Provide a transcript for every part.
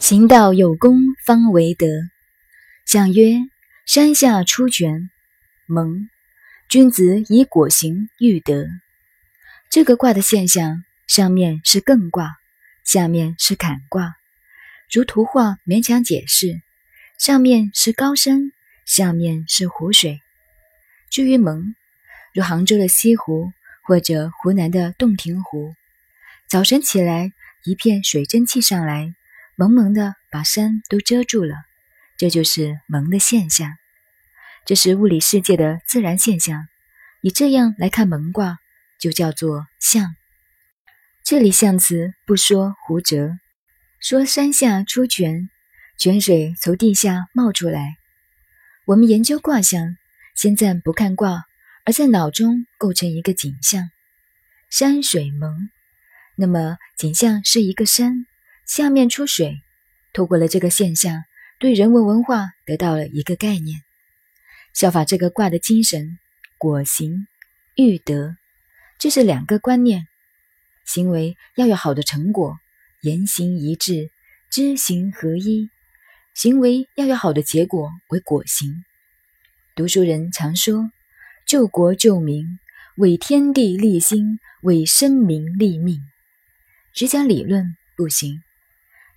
行道有功方为德。象曰：山下出泉，蒙。君子以果行育德。这个卦的现象，上面是艮卦，下面是坎卦。如图画勉强解释，上面是高山，下面是湖水。至于蒙，如杭州的西湖或者湖南的洞庭湖，早晨起来一片水蒸气上来。蒙蒙的把山都遮住了，这就是蒙的现象。这是物理世界的自然现象。以这样来看蒙卦，就叫做象。这里象辞不说湖泽，说山下出泉，泉水从地下冒出来。我们研究卦象，先暂不看卦，而在脑中构成一个景象：山水蒙。那么景象是一个山。下面出水，透过了这个现象，对人文文化得到了一个概念。效法这个卦的精神，果行育德，这是两个观念：行为要有好的成果，言行一致，知行合一；行为要有好的结果，为果行。读书人常说：救国救民，为天地立心，为生民立命。只讲理论不行。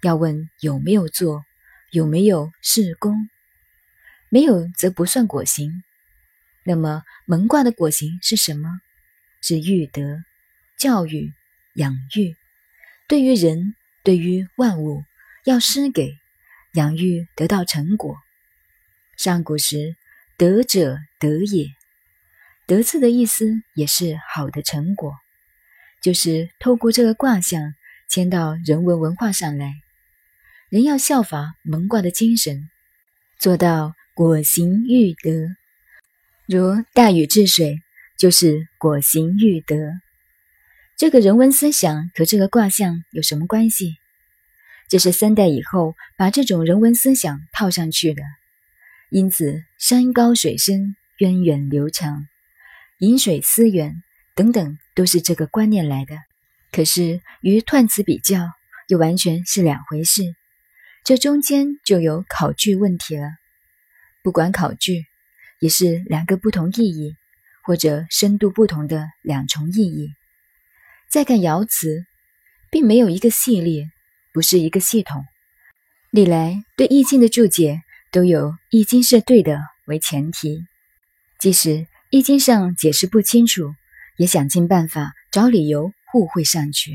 要问有没有做，有没有事功，没有则不算果行。那么蒙卦的果行是什么？是育德、教育、养育。对于人，对于万物，要施给、养育，得到成果。上古时，德者德也。德字的意思也是好的成果，就是透过这个卦象迁到人文文化上来。人要效法蒙卦的精神，做到果行育德。如大禹治水，就是果行育德。这个人文思想和这个卦象有什么关系？这是三代以后把这种人文思想套上去的。因此，山高水深、源远流长、饮水思源等等，都是这个观念来的。可是与彖词比较，又完全是两回事。这中间就有考据问题了。不管考据，也是两个不同意义，或者深度不同的两重意义。再看爻辞，并没有一个系列，不是一个系统。历来对易经的注解，都有易经是对的为前提。即使易经上解释不清楚，也想尽办法找理由互惠上去。